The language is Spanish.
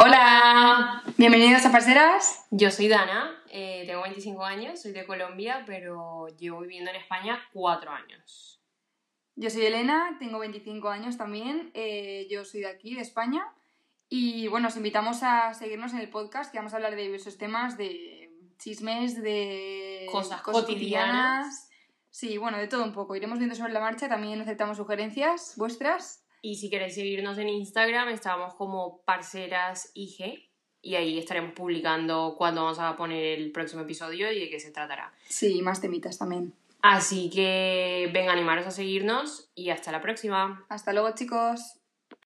Hola, bienvenidos a Parceras. Yo soy Dana, eh, tengo 25 años, soy de Colombia, pero llevo viviendo en España 4 años. Yo soy Elena, tengo 25 años también, eh, yo soy de aquí, de España. Y bueno, os invitamos a seguirnos en el podcast, que vamos a hablar de diversos temas, de chismes, de Cosas cotidianas. Sí, bueno, de todo un poco. Iremos viendo sobre la marcha, también aceptamos sugerencias vuestras. Y si queréis seguirnos en Instagram, estamos como Parceras IG y ahí estaremos publicando cuándo vamos a poner el próximo episodio y de qué se tratará. Sí, más temitas también. Así que venga, animaros a seguirnos y hasta la próxima. Hasta luego, chicos.